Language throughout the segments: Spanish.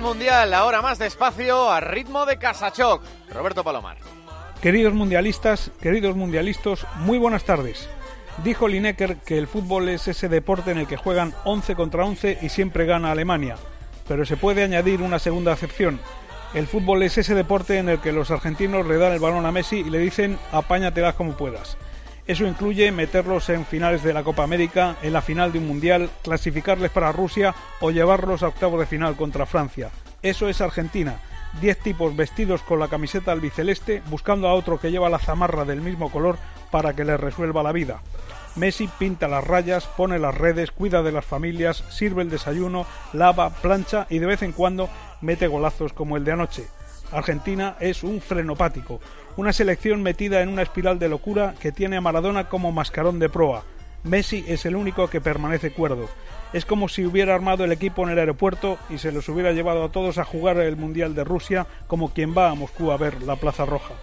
Mundial, ahora más despacio, a ritmo de Casachoc. Roberto Palomar. Queridos mundialistas, queridos mundialistas, muy buenas tardes. Dijo Lineker que el fútbol es ese deporte en el que juegan 11 contra 11 y siempre gana Alemania. Pero se puede añadir una segunda acepción. El fútbol es ese deporte en el que los argentinos le dan el balón a Messi y le dicen apáñatelas como puedas. Eso incluye meterlos en finales de la Copa América, en la final de un Mundial, clasificarles para Rusia o llevarlos a octavos de final contra Francia. Eso es Argentina. Diez tipos vestidos con la camiseta albiceleste buscando a otro que lleva la zamarra del mismo color para que les resuelva la vida. Messi pinta las rayas, pone las redes, cuida de las familias, sirve el desayuno, lava, plancha y de vez en cuando mete golazos como el de anoche. Argentina es un frenopático, una selección metida en una espiral de locura que tiene a Maradona como mascarón de proa. Messi es el único que permanece cuerdo. Es como si hubiera armado el equipo en el aeropuerto y se los hubiera llevado a todos a jugar el Mundial de Rusia como quien va a Moscú a ver la Plaza Roja.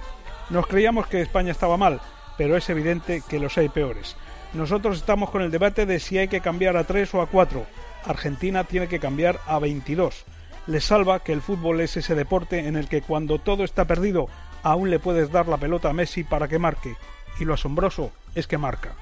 Nos creíamos que España estaba mal, pero es evidente que los hay peores. Nosotros estamos con el debate de si hay que cambiar a tres o a cuatro. Argentina tiene que cambiar a 22 les salva que el fútbol es ese deporte en el que cuando todo está perdido aún le puedes dar la pelota a Messi para que marque. Y lo asombroso es que marca.